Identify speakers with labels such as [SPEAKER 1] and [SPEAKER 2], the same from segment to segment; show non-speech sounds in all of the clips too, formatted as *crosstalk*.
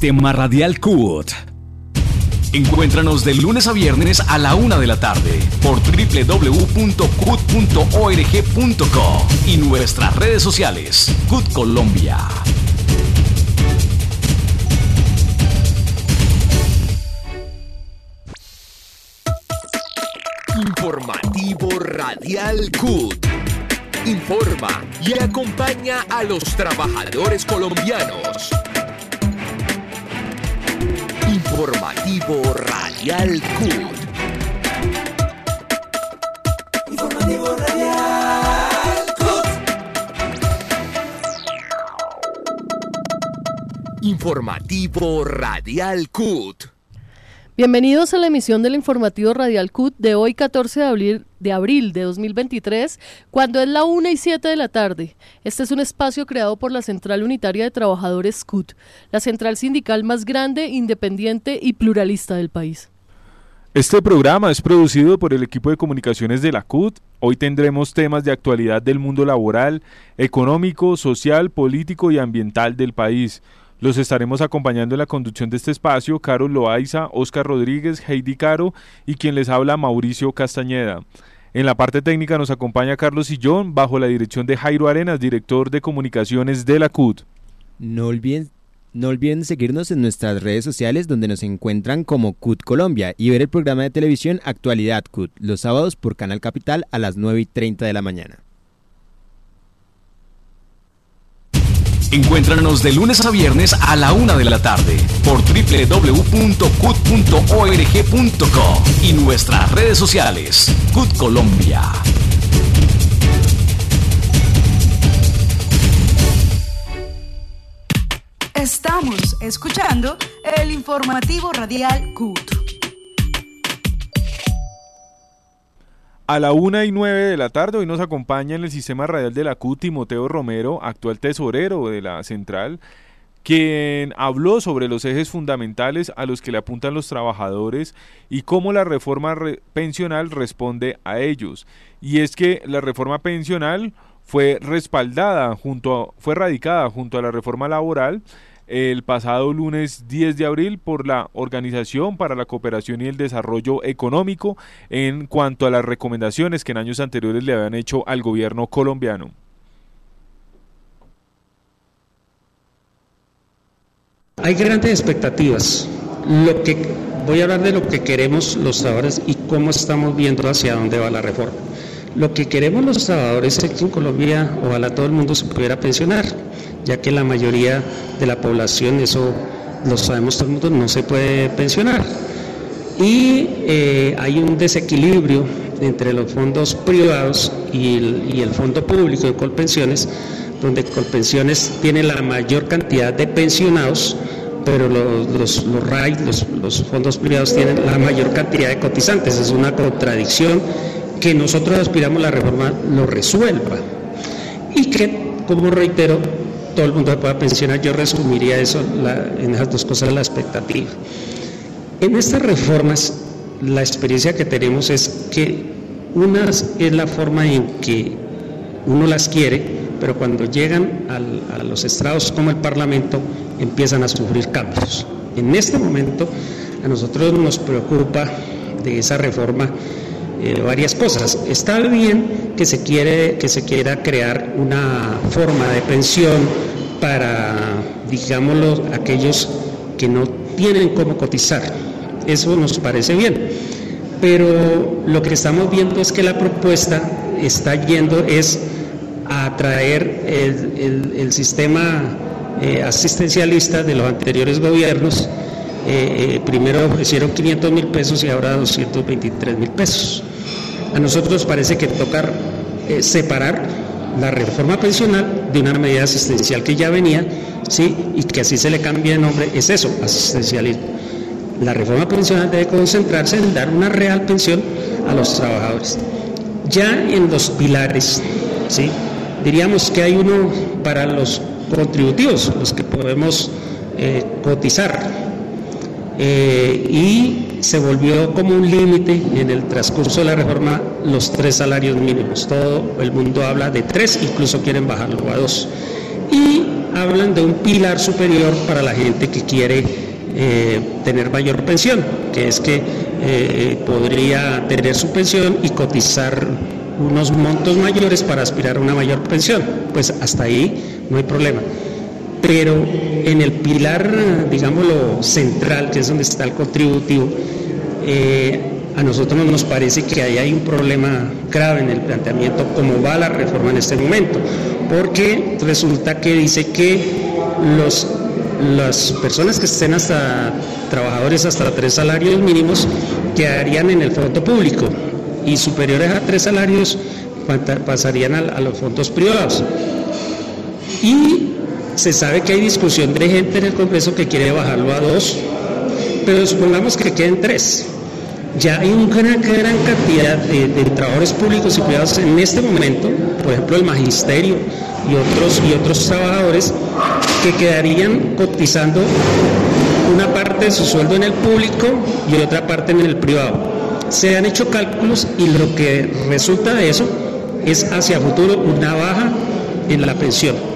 [SPEAKER 1] Sistema Radial CUT.
[SPEAKER 2] Encuéntranos de lunes a viernes a la una de la tarde por www.cut.org.co y nuestras redes sociales CUT Colombia.
[SPEAKER 3] Informativo Radial CUT. Informa y acompaña a los trabajadores colombianos. Informativo Radial CUT.
[SPEAKER 1] Informativo Radial CUT.
[SPEAKER 3] Informativo Radial CUT.
[SPEAKER 4] Bienvenidos a la emisión del informativo Radial CUT de hoy 14 de abril, de abril de 2023, cuando es la 1 y 7 de la tarde. Este es un espacio creado por la Central Unitaria de Trabajadores CUT, la central sindical más grande, independiente y pluralista del país.
[SPEAKER 5] Este programa es producido por el equipo de comunicaciones de la CUT. Hoy tendremos temas de actualidad del mundo laboral, económico, social, político y ambiental del país. Los estaremos acompañando en la conducción de este espacio Carol Loaiza, Oscar Rodríguez, Heidi Caro y quien les habla Mauricio Castañeda. En la parte técnica nos acompaña Carlos Sillón bajo la dirección de Jairo Arenas, director de comunicaciones de la CUT.
[SPEAKER 6] No olviden, no olviden seguirnos en nuestras redes sociales donde nos encuentran como CUT Colombia y ver el programa de televisión Actualidad CUT los sábados por Canal Capital a las 9 y 30 de la mañana.
[SPEAKER 2] Encuéntranos de lunes a viernes a la una de la tarde por www.cut.org.co y nuestras redes sociales CUT Colombia.
[SPEAKER 7] Estamos escuchando el informativo radial CUT.
[SPEAKER 5] A la una y nueve de la tarde hoy nos acompaña en el sistema radial de la CUT Timoteo Romero, actual tesorero de la central, quien habló sobre los ejes fundamentales a los que le apuntan los trabajadores y cómo la reforma re- pensional responde a ellos. Y es que la reforma pensional fue respaldada junto a- fue radicada junto a la reforma laboral el pasado lunes 10 de abril por la Organización para la Cooperación y el Desarrollo Económico en cuanto a las recomendaciones que en años anteriores le habían hecho al gobierno colombiano.
[SPEAKER 8] Hay grandes expectativas. Lo que voy a hablar de lo que queremos los trabajadores y cómo estamos viendo hacia dónde va la reforma. Lo que queremos los trabajadores es que en Colombia ojalá todo el mundo se pudiera pensionar, ya que la mayoría de la población, eso lo sabemos todo el mundo, no se puede pensionar. Y eh, hay un desequilibrio entre los fondos privados y el, y el fondo público de Colpensiones, donde Colpensiones tiene la mayor cantidad de pensionados, pero los, los, RAI, los, los fondos privados tienen la mayor cantidad de cotizantes. Es una contradicción que nosotros aspiramos la reforma lo resuelva. Y que, como reitero, todo el mundo se pueda pensionar. Yo resumiría eso la- en esas dos cosas, la expectativa. En estas reformas, la experiencia que tenemos es que una es la forma en que uno las quiere, pero cuando llegan al- a los estrados como el Parlamento empiezan a sufrir cambios. En este momento a nosotros nos preocupa de esa reforma eh, varias cosas. Está bien que se quiere que se quiera crear una forma de pensión para, digámoslo, aquellos que no tienen cómo cotizar. Eso nos parece bien. Pero lo que estamos viendo es que la propuesta está yendo es a traer el, el- sistema eh, asistencialista de los anteriores gobiernos. Eh, primero ofrecieron 500 mil pesos y ahora 223 mil pesos. A nosotros nos parece que toca eh, separar la reforma pensional de una medida asistencial que ya venía, ¿sí? y que así se le cambie de nombre, es eso, asistencialismo. La reforma pensional debe concentrarse en dar una real pensión a los trabajadores. Ya en los pilares, ¿sí? diríamos que hay uno para los contributivos, los que podemos eh, cotizar. Eh, y se volvió como un límite en el transcurso de la reforma los tres salarios mínimos. Todo el mundo habla de tres, incluso quieren bajarlo a dos. Y hablan de un pilar superior para la gente que quiere eh, tener mayor pensión, que es que eh, podría tener su pensión y cotizar unos montos mayores para aspirar a una mayor pensión. Pues hasta ahí no hay problema. Pero en el pilar, digámoslo, central, que es donde está el contributivo, eh, a nosotros nos parece que ahí hay un problema grave en el planteamiento, como va la reforma en este momento, porque resulta que dice que los, las personas que estén hasta trabajadores hasta tres salarios mínimos quedarían en el fondo público y superiores a tres salarios pasarían a, a los fondos privados. Y se sabe que hay discusión de gente en el Congreso que quiere bajarlo a dos, pero supongamos que queden tres. Ya hay una gran, cantidad de, de, trabajadores públicos y privados en este momento, por ejemplo el magisterio y otros, y otros trabajadores, que quedarían cotizando una parte de su sueldo en el público y otra parte en el privado. Se han hecho cálculos y lo que resulta de eso es hacia futuro una baja en la pensión.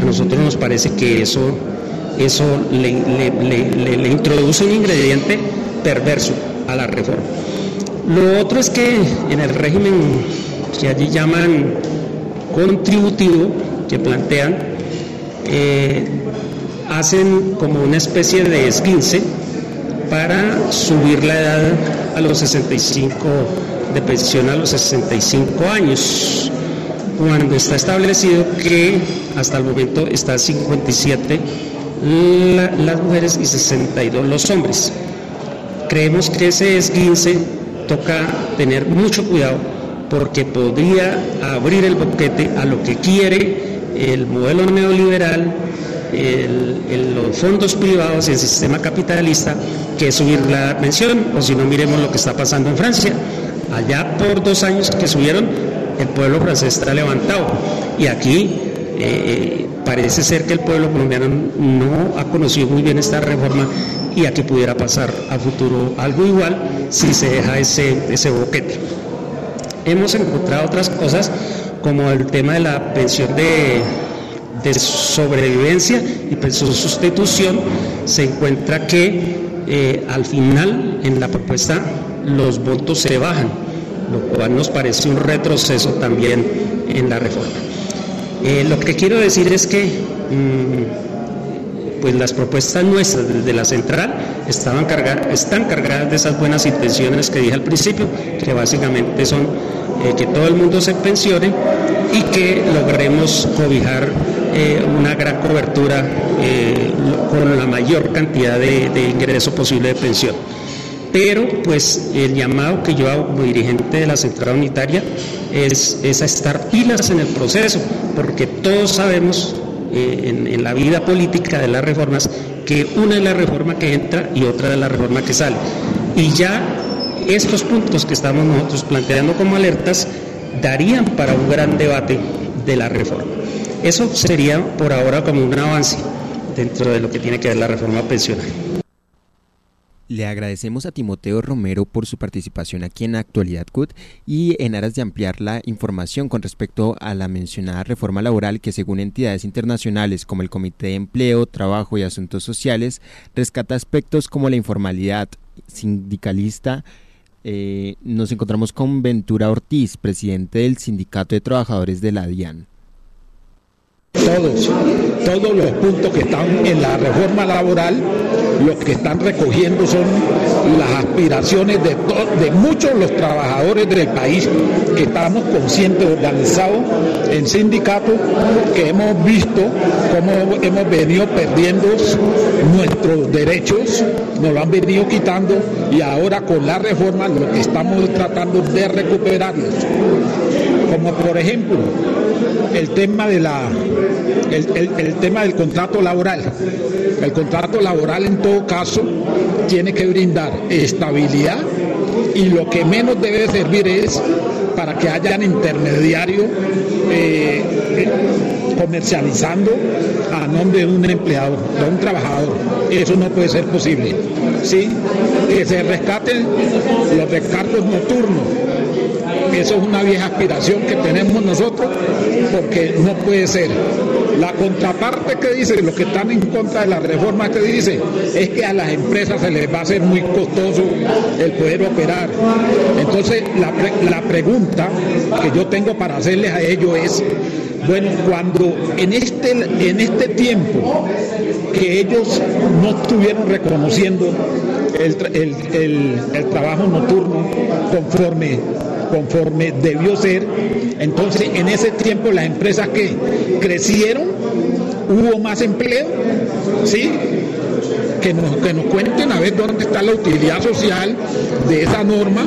[SPEAKER 8] A nosotros nos parece que eso, eso le, le, le, introduce un ingrediente perverso a la reforma. Lo otro es que en el régimen que allí llaman contributivo, que plantean, eh, hacen como una especie de esquince para subir la edad a los 65, de pensión a los 65 años cuando está establecido que hasta el momento está 57 la, las mujeres y 62 los hombres. Creemos que ese esguince toca tener mucho cuidado porque podría abrir el boquete a lo que quiere el modelo neoliberal, los fondos privados y el sistema capitalista, que es subir la pensión, o si no miremos lo que está pasando en Francia. Allá por dos años que subieron el pueblo francés está levantado. Y aquí eh, parece ser que el pueblo colombiano no ha conocido muy bien esta reforma y aquí pudiera pasar a futuro algo igual si se deja ese, ese boquete. Hemos encontrado otras cosas como el tema de la pensión de, de sobrevivencia y pensión sustitución. Se encuentra que eh, al final en la propuesta los votos se bajan lo cual nos parece un retroceso también en la reforma. Eh, lo que quiero decir es que mmm, pues las propuestas nuestras desde la central están cargadas de esas buenas intenciones que dije al principio, que básicamente son eh, que todo el mundo se pensione y que logremos cobijar eh, una gran cobertura con la mayor cantidad de, de ingreso posible de pensión pero pues el llamado que yo hago como dirigente de la central unitaria es, es a estar pilas en el proceso, porque todos sabemos eh, en, en, la vida política de las reformas que una es la reforma que entra y otra es la reforma que sale. Y ya estos puntos que estamos nosotros planteando como alertas darían para un gran debate de la reforma. Eso sería por ahora como un avance dentro de lo que tiene que ver la reforma pensional.
[SPEAKER 6] Le agradecemos a Timoteo Romero por su participación aquí en Actualidad CUT y en aras de ampliar la información con respecto a la mencionada reforma laboral que según entidades internacionales como el Comité de Empleo, Trabajo y Asuntos Sociales rescata aspectos como la informalidad sindicalista. Eh, nos encontramos con Ventura Ortiz, presidente del Sindicato de Trabajadores de la DIAN
[SPEAKER 9] todos, todos los puntos que están en la reforma laboral, lo que están recogiendo son las aspiraciones de, muchos de los trabajadores del país que estamos conscientes, organizados en sindicatos, que hemos visto cómo hemos venido perdiendo nuestros derechos, nos lo han venido quitando y ahora con la reforma lo que estamos tratando de recuperarlos. Como por ejemplo, el tema de la el, el, tema del contrato laboral. El contrato laboral en todo caso tiene que brindar estabilidad y lo que menos debe servir es para que hayan intermediarios eh, comercializando a nombre de un empleador, de un trabajador. Eso no puede ser posible. ¿sí? Que se rescaten los recargos nocturnos. Eso es una vieja aspiración que tenemos nosotros porque no puede ser. La contraparte que dice, los que están en contra de la reforma que dice, es que a las empresas se les va a hacer muy costoso el poder operar. Entonces, la, la pregunta que yo tengo para hacerles a ellos es, bueno, cuando en este, en este tiempo que ellos no estuvieron reconociendo el, el, el, el trabajo nocturno conforme conforme debió ser. Entonces, en ese tiempo las empresas que crecieron, hubo más empleo, ¿sí? Que nos, que nos cuenten a ver dónde está la utilidad social de esa norma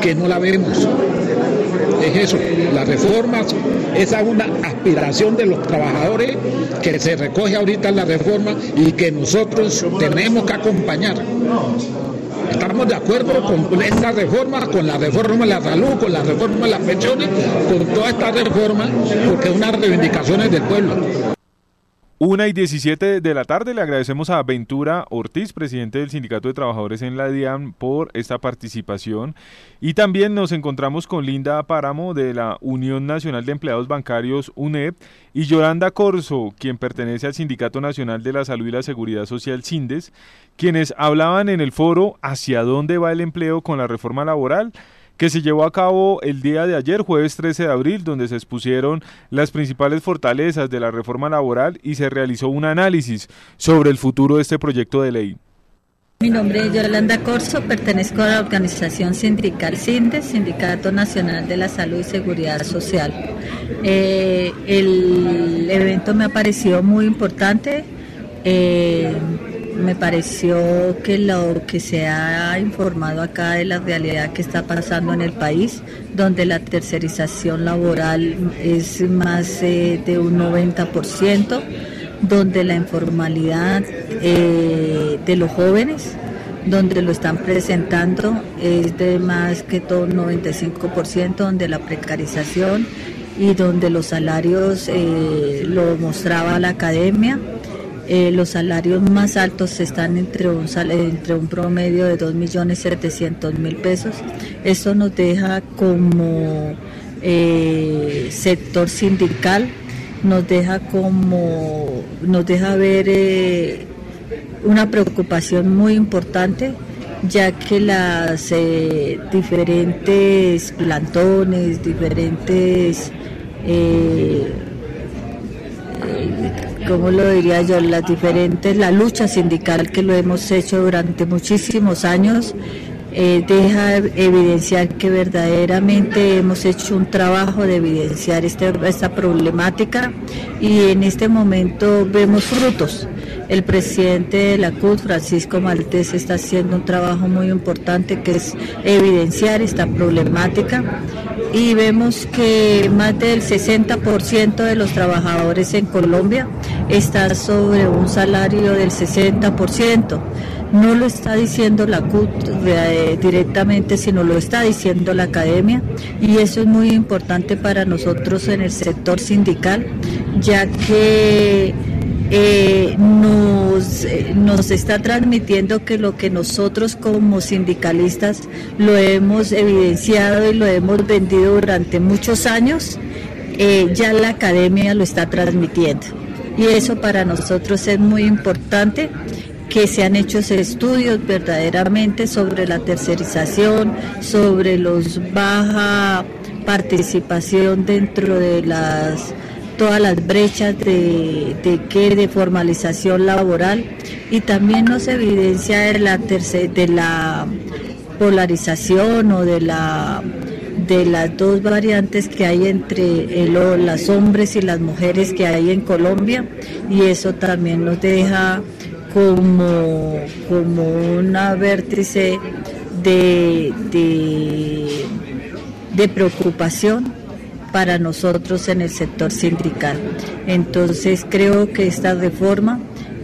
[SPEAKER 9] que no la vemos. Es eso, las reformas, esa es una aspiración de los trabajadores que se recoge ahorita en la reforma y que nosotros tenemos que acompañar. Estamos de acuerdo con esta reforma, con la reforma de la salud, con la reforma de las pensiones, con toda esta reforma, porque es unas reivindicaciones del pueblo.
[SPEAKER 5] Una y 17 de la tarde le agradecemos a Ventura Ortiz, presidente del Sindicato de Trabajadores en la DIAN, por esta participación. Y también nos encontramos con Linda Páramo de la Unión Nacional de Empleados Bancarios, UNEP, y Yolanda Corso, quien pertenece al Sindicato Nacional de la Salud y la Seguridad Social, SINDES, quienes hablaban en el foro hacia dónde va el empleo con la reforma laboral que se llevó a cabo el día de ayer, jueves 13 de abril, donde se expusieron las principales fortalezas de la reforma laboral y se realizó un análisis sobre el futuro de este proyecto de ley.
[SPEAKER 10] Mi nombre es Yolanda Corso, pertenezco a la organización sindical CINDES, Sindicato Nacional de la Salud y Seguridad Social. Eh, el evento me ha parecido muy importante. Eh, me pareció que lo que se ha informado acá de la realidad que está pasando en el país, donde la tercerización laboral es más eh, de un 90%, donde la informalidad eh, de los jóvenes, donde lo están presentando, es de más que todo un 95%, donde la precarización y donde los salarios eh, lo mostraba la academia eh, los salarios más altos están entre un, entre un promedio de 2.700.000 pesos. Esto nos deja como eh, sector sindical, nos deja como, nos deja ver eh, una preocupación muy importante ya que las diferentes plantones, diferentes ¿cómo lo diría yo? Las diferentes, la lucha sindical que lo hemos hecho durante muchísimos años, eh, deja evidenciar que verdaderamente hemos hecho un trabajo de evidenciar este, esta problemática y en este momento vemos frutos. El presidente de la CUT, Francisco Maltés, está haciendo un trabajo muy importante que es evidenciar esta problemática y vemos que más del 60% de los trabajadores en Colombia está sobre un salario del 60%. No lo está diciendo la CUT eh, directamente, sino lo está diciendo la academia y eso es muy importante para nosotros en el sector sindical, ya que eh, nos, eh, nos está transmitiendo que lo que nosotros como sindicalistas lo hemos evidenciado y lo hemos vendido durante muchos años, ya la academia lo está transmitiendo. Y eso para nosotros es muy importante que se han hecho estudios verdaderamente sobre la tercerización, sobre los baja participación dentro de las todas las brechas de, de, de formalización laboral y también nos evidencia de la, de la polarización o de la de las dos variantes que hay entre el, los hombres y las mujeres que hay en Colombia y eso también nos deja como, como una vértice de, de, preocupación para nosotros en el sector sindical. Entonces creo que esta reforma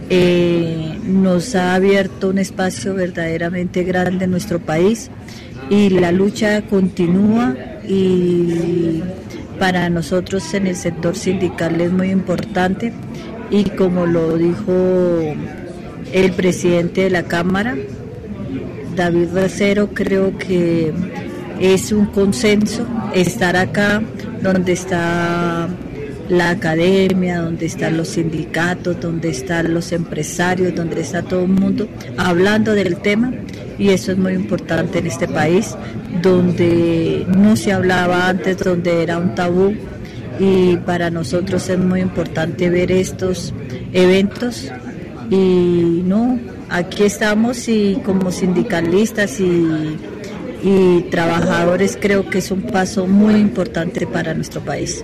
[SPEAKER 10] eh, nos ha abierto un espacio verdaderamente grande en nuestro país y la lucha continúa y para nosotros en el sector sindical es muy importante y como lo dijo el presidente de la Cámara, David Racero, creo que es un consenso estar acá donde está la academia, donde están los sindicatos, donde están los empresarios, donde está todo el mundo hablando del tema. Y eso es muy importante en este país donde no se hablaba antes, donde era un tabú. Y para nosotros es muy importante ver estos eventos y no, aquí estamos y como sindicalistas y, trabajadores creo que es un paso muy importante para nuestro país.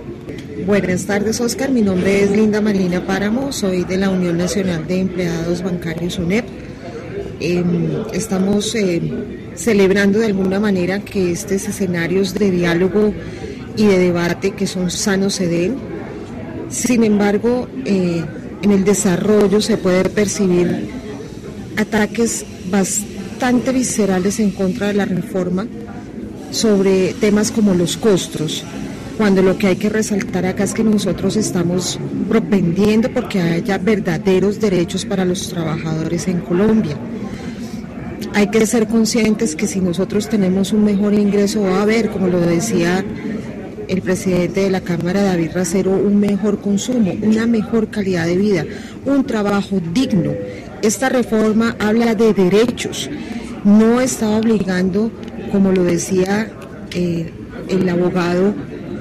[SPEAKER 11] Buenas tardes, Oscar. Mi nombre es Linda Marina Páramo, soy de la Unión Nacional de Empleados Bancarios UNEP. Em, estamos eh, celebrando de alguna manera que estos escenarios de diálogo y de debate que son sanos se den. Sin embargo, eh, en el desarrollo se puede percibir ataques bastante viscerales en contra de la reforma sobre temas como los costos cuando lo que hay que resaltar acá es que nosotros estamos propendiendo porque haya verdaderos derechos para los trabajadores en Colombia. Hay que ser conscientes que si nosotros tenemos un mejor ingreso va a haber, como lo decía el presidente de la Cámara, David Racero, un mejor consumo, una mejor calidad de vida, un trabajo digno. Esta reforma habla de derechos, no está obligando, como lo decía eh, el abogado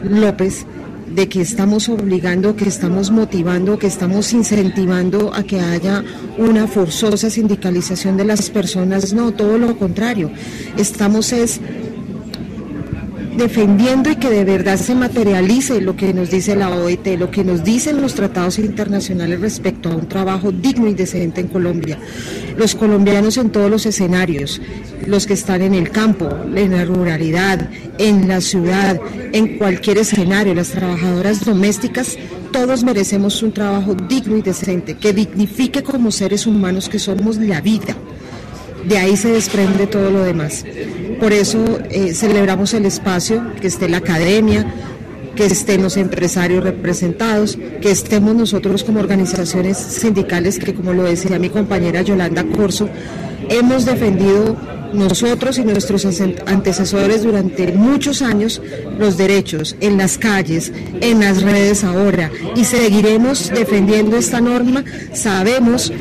[SPEAKER 11] López de que estamos obligando, que estamos motivando, que estamos incentivando a que haya una forzosa sindicalización de las personas. No, todo lo contrario. Estamos es defendiendo y que de verdad se materialice lo que nos dice la OET, lo que nos dicen los tratados internacionales respecto a un trabajo digno y decente en Colombia. Los colombianos en todos los escenarios, los que están en el campo, en la ruralidad, en la ciudad, en cualquier escenario, las trabajadoras domésticas, todos merecemos un trabajo digno y decente, que dignifique como seres humanos que somos la vida de ahí se desprende todo lo demás. Por eso eh, celebramos el espacio, que esté la academia, que estén los empresarios representados, que estemos nosotros como organizaciones sindicales que, como lo decía mi compañera Yolanda Corso, hemos defendido nosotros y nuestros antecesores durante muchos años los derechos en las calles, en las redes ahora, y seguiremos defendiendo esta norma. Sabemos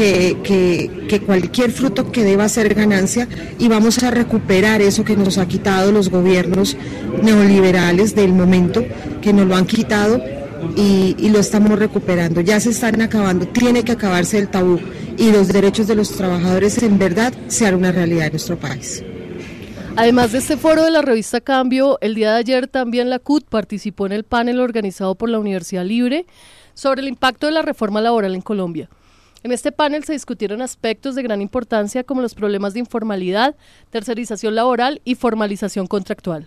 [SPEAKER 11] que, cualquier fruto que deba ser ganancia y vamos a recuperar eso que nos ha quitado los gobiernos neoliberales del momento, que nos lo han quitado y, y, lo estamos recuperando. Ya se están acabando, tiene que acabarse el tabú y los derechos de los trabajadores en verdad sean una realidad en nuestro país.
[SPEAKER 4] Además de este foro de la revista Cambio, el día de ayer también la CUT participó en el panel organizado por la Universidad Libre sobre el impacto de la reforma laboral en Colombia. En este panel se discutieron aspectos de gran importancia como los problemas de informalidad, tercerización laboral y formalización contractual.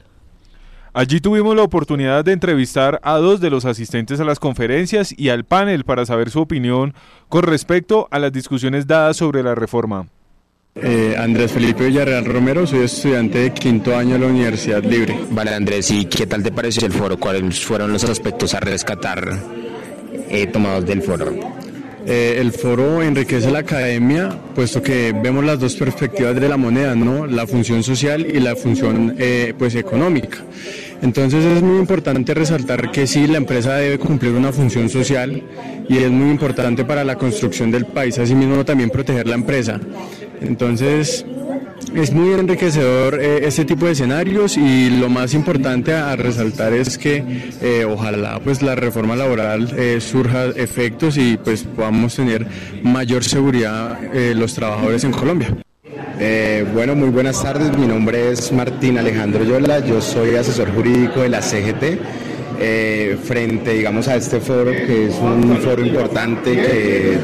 [SPEAKER 5] Allí tuvimos la oportunidad de entrevistar a dos de los asistentes a las conferencias y al panel para saber su opinión con respecto a las discusiones dadas sobre la reforma.
[SPEAKER 12] Eh, Andrés Felipe Villarreal Romero, soy estudiante de quinto año de la Universidad Libre.
[SPEAKER 13] Vale, Andrés, ¿y qué tal te pareció el foro? ¿Cuáles fueron los aspectos a rescatar eh, tomados del foro?
[SPEAKER 12] Eh, el foro enriquece la academia, puesto que vemos las dos perspectivas de la moneda, ¿no? La función social y la función eh, pues económica. Entonces es muy importante resaltar que sí, la empresa debe cumplir una función social y es muy importante para la construcción del país, asimismo también proteger la empresa. Entonces, es muy enriquecedor eh, este tipo de escenarios y lo más importante a, resaltar es que eh, ojalá pues la reforma laboral eh, surja efectos y pues podamos tener mayor seguridad los trabajadores en Colombia.
[SPEAKER 14] bueno, muy buenas tardes. Mi nombre es Martín Alejandro Yola. Yo soy asesor jurídico de la CGT. Frente, digamos, a este foro, que es un foro importante que,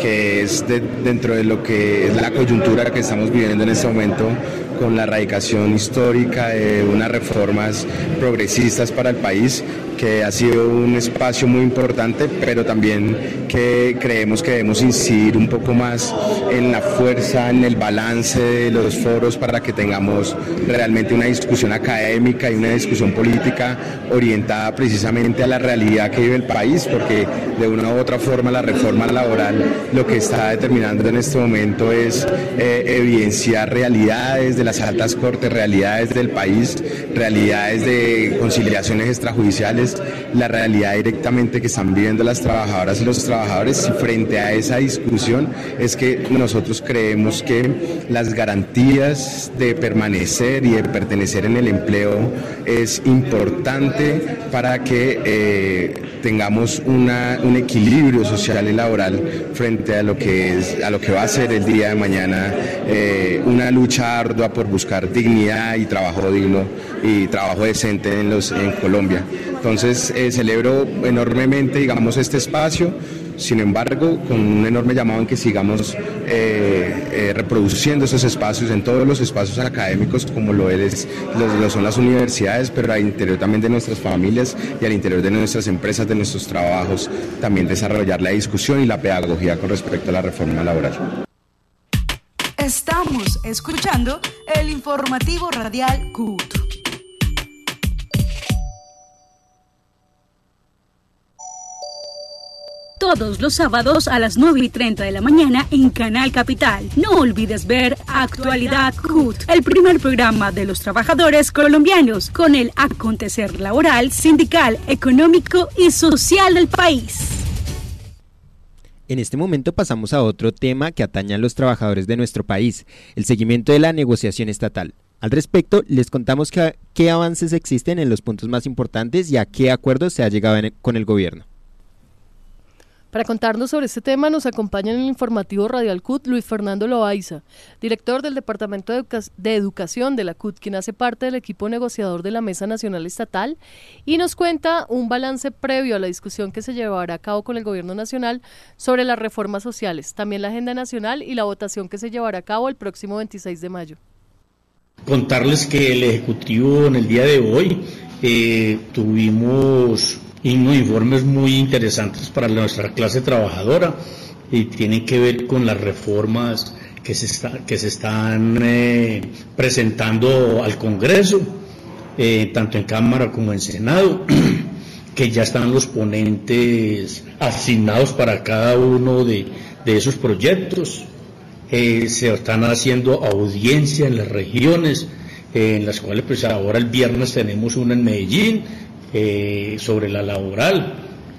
[SPEAKER 14] que es dentro de lo que es la coyuntura que estamos viviendo en este momento con la erradicación histórica de unas reformas progresistas para el país que ha sido un espacio muy importante, pero también que creemos que debemos incidir un poco más en la fuerza, en el balance de los foros para que tengamos realmente una discusión académica y una discusión política orientada precisamente a la realidad que vive el país, porque de una u otra forma la reforma laboral lo que está determinando en este momento es eh, evidenciar realidades de las altas cortes, realidades del país, realidades de conciliaciones extrajudiciales, la realidad directamente que están viviendo las trabajadoras y los trabajadores. Y frente a esa discusión es que nosotros creemos que las garantías de permanecer y de pertenecer en el empleo es importante para que eh, tengamos una, un equilibrio social y laboral frente a lo que a lo que va a ser el día de mañana eh, una lucha ardua por buscar dignidad y trabajo digno y trabajo decente en los en Colombia. Entonces eh, celebro enormemente digamos este espacio sin embargo, con un enorme llamado en que sigamos eh, eh, reproduciendo esos espacios en todos los espacios académicos, como lo, es, lo, son las universidades, pero al interior también de nuestras familias y al interior de nuestras empresas, de nuestros trabajos, también desarrollar la discusión y la pedagogía con respecto a la reforma laboral.
[SPEAKER 7] Estamos escuchando el informativo radial CUT.
[SPEAKER 15] todos los sábados a las 9 y 30 de la mañana en Canal Capital. No olvides ver Actualidad CUT, el primer programa de los trabajadores colombianos con el acontecer laboral, sindical, económico y social del país.
[SPEAKER 6] En este momento pasamos a otro tema que atañe a los trabajadores de nuestro país, el seguimiento de la negociación estatal. Al respecto, les contamos qué avances existen en los puntos más importantes y a qué acuerdos se ha llegado con el gobierno.
[SPEAKER 4] Para contarnos sobre este tema nos acompaña en el informativo Radial CUT Luis Fernando Loaiza, director del Departamento de, Educación de la CUT, quien hace parte del equipo negociador de la Mesa Nacional Estatal y nos cuenta un balance previo a la discusión que se llevará a cabo con el Gobierno Nacional sobre las reformas sociales, también la agenda nacional y la votación que se llevará a cabo el próximo 26 de mayo.
[SPEAKER 16] Contarles que el Ejecutivo en el día de hoy eh, tuvimos informes muy interesantes para nuestra clase trabajadora y tienen que ver con las reformas que se, está, que se están eh, presentando al Congreso, eh, tanto en Cámara como en Senado, *clears throat* que ya están los ponentes asignados para cada uno de, esos proyectos. Eh, se están haciendo audiencia en las regiones, en las cuales pues ahora el viernes tenemos una en Medellín, eh, sobre la laboral.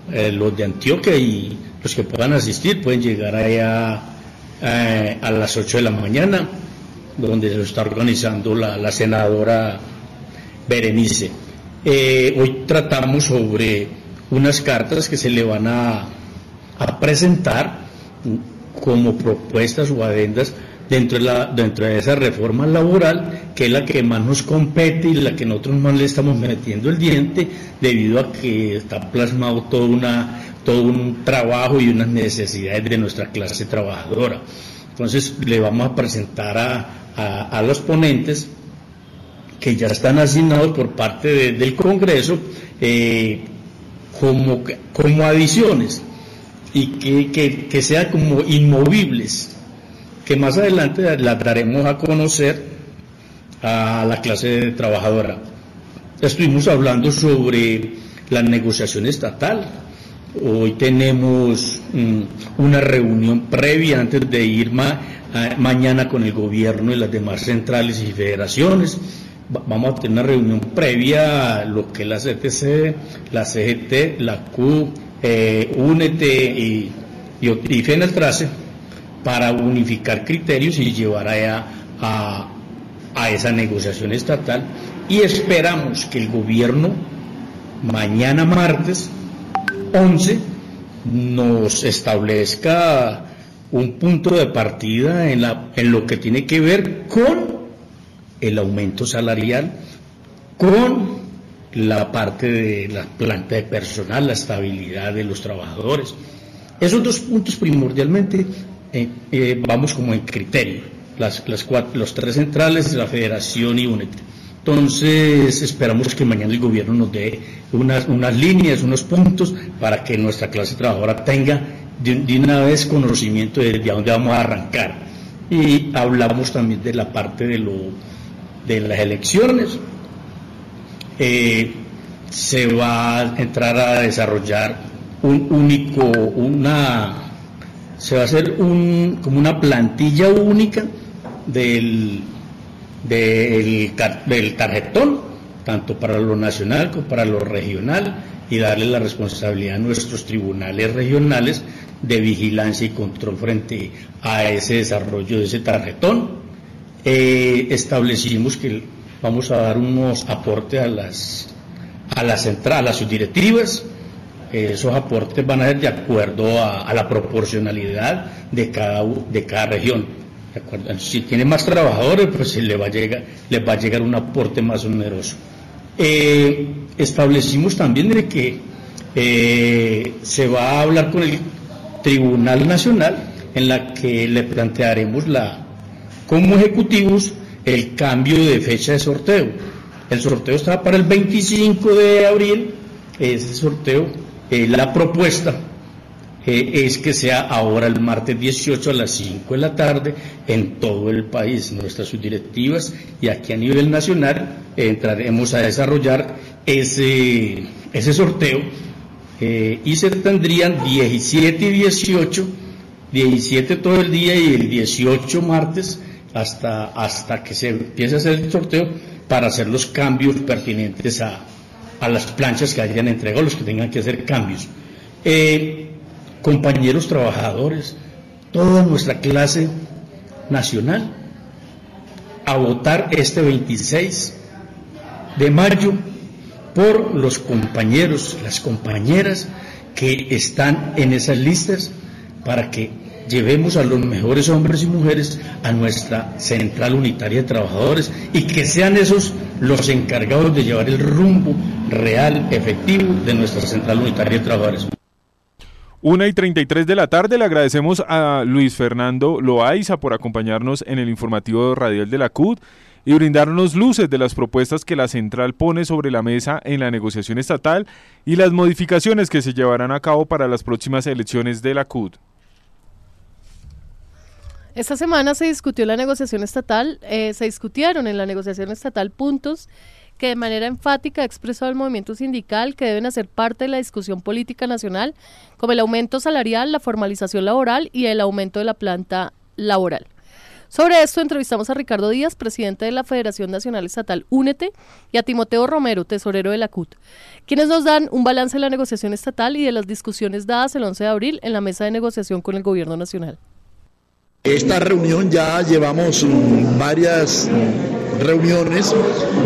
[SPEAKER 16] Eh, los de Antioquia y los que puedan asistir pueden llegar allá eh, a las 8 de la mañana, donde se está organizando la, senadora Berenice. hoy tratamos sobre unas cartas que se le van a presentar como propuestas o adendas dentro de, la, dentro de esa reforma laboral, que es la que más nos compete y la que nosotros más le estamos metiendo el diente, debido a que está plasmado todo, una, todo un trabajo y unas necesidades de nuestra clase trabajadora. Entonces le vamos a presentar a, a, los ponentes que ya están asignados por parte del Congreso eh, como, como adiciones y que, que, que sean como inmovibles que más adelante la daremos a conocer a la clase trabajadora. Estuvimos hablando sobre la negociación estatal. Hoy tenemos mm, una reunión previa antes de ir mañana con el gobierno y las demás centrales y federaciones. vamos a tener una reunión previa a lo que es la CTC, la CGT, la Q, eh, UNET y, y, para unificar criterios y llevar a, a, esa negociación estatal y esperamos que el gobierno mañana martes 11 nos establezca un punto de partida en, la, en lo que tiene que ver con el aumento salarial, con la parte de la planta de personal, la estabilidad de los trabajadores. Esos dos puntos primordialmente eh, eh, vamos como en criterio. las, las los tres centrales, la federación y UNET. Entonces, esperamos que mañana el gobierno nos dé unas, unas líneas, unos puntos para que nuestra clase trabajadora tenga de, una vez conocimiento de, de dónde vamos a arrancar. Y hablamos también de la parte de, lo, de las elecciones. Eh, se va a entrar a desarrollar un único, una, se va a hacer un, como una plantilla única del, del, del tarjetón, tanto para lo nacional como para lo regional, y darle la responsabilidad a nuestros tribunales regionales de vigilancia y control frente a ese desarrollo de ese tarjetón. Eh, establecimos que vamos a dar unos aportes a las a la central, a las subdirectivas. Esos aportes van a ser de acuerdo a, la proporcionalidad de cada, de cada región. Si tiene más trabajadores, pues le va a llegar, les va a llegar un aporte más oneroso. Eh, establecimos también de que eh, se va a hablar con el Tribunal Nacional en la que le plantearemos la, como ejecutivos el cambio de fecha de sorteo. El sorteo está para el 25 de abril, ese sorteo, eh, la propuesta eh, es que sea ahora el martes 18 a las 5 de la tarde en todo el país, nuestras subdirectivas y aquí a nivel nacional entraremos a desarrollar ese, ese sorteo eh, y se tendrían 17 y 18, 17 todo el día y el 18 martes hasta, hasta que se empiece a hacer el sorteo para hacer los cambios pertinentes a, a las planchas que hayan entregado, los que tengan que hacer cambios. Eh, compañeros trabajadores, toda nuestra clase nacional, a votar este 26 de mayo por los compañeros, las compañeras que están en esas listas para que llevemos a los mejores hombres y mujeres a nuestra central unitaria de trabajadores y que sean esos los encargados de llevar el rumbo real, efectivo de nuestra central unitaria de trabajadores.
[SPEAKER 5] Una y 33 de la tarde le agradecemos a Luis Fernando Loaiza por acompañarnos en el informativo radial de la CUT y brindarnos luces de las propuestas que la central pone sobre la mesa en la negociación estatal y las modificaciones que se llevarán a cabo para las próximas elecciones de la CUT.
[SPEAKER 4] Esta semana se discutió la negociación estatal, eh, se discutieron en la negociación estatal puntos que de manera enfática ha expresado el movimiento sindical que deben hacer parte de la discusión política nacional, como el aumento salarial, la formalización laboral y el aumento de la planta laboral. Sobre esto entrevistamos a Ricardo Díaz, presidente de la Federación Nacional Estatal Únete, y a Timoteo Romero, tesorero de la CUT, quienes nos dan un balance de la negociación estatal y de las discusiones dadas el 11 de abril en la mesa de negociación con el Gobierno Nacional.
[SPEAKER 17] Esta reunión ya llevamos varias reuniones,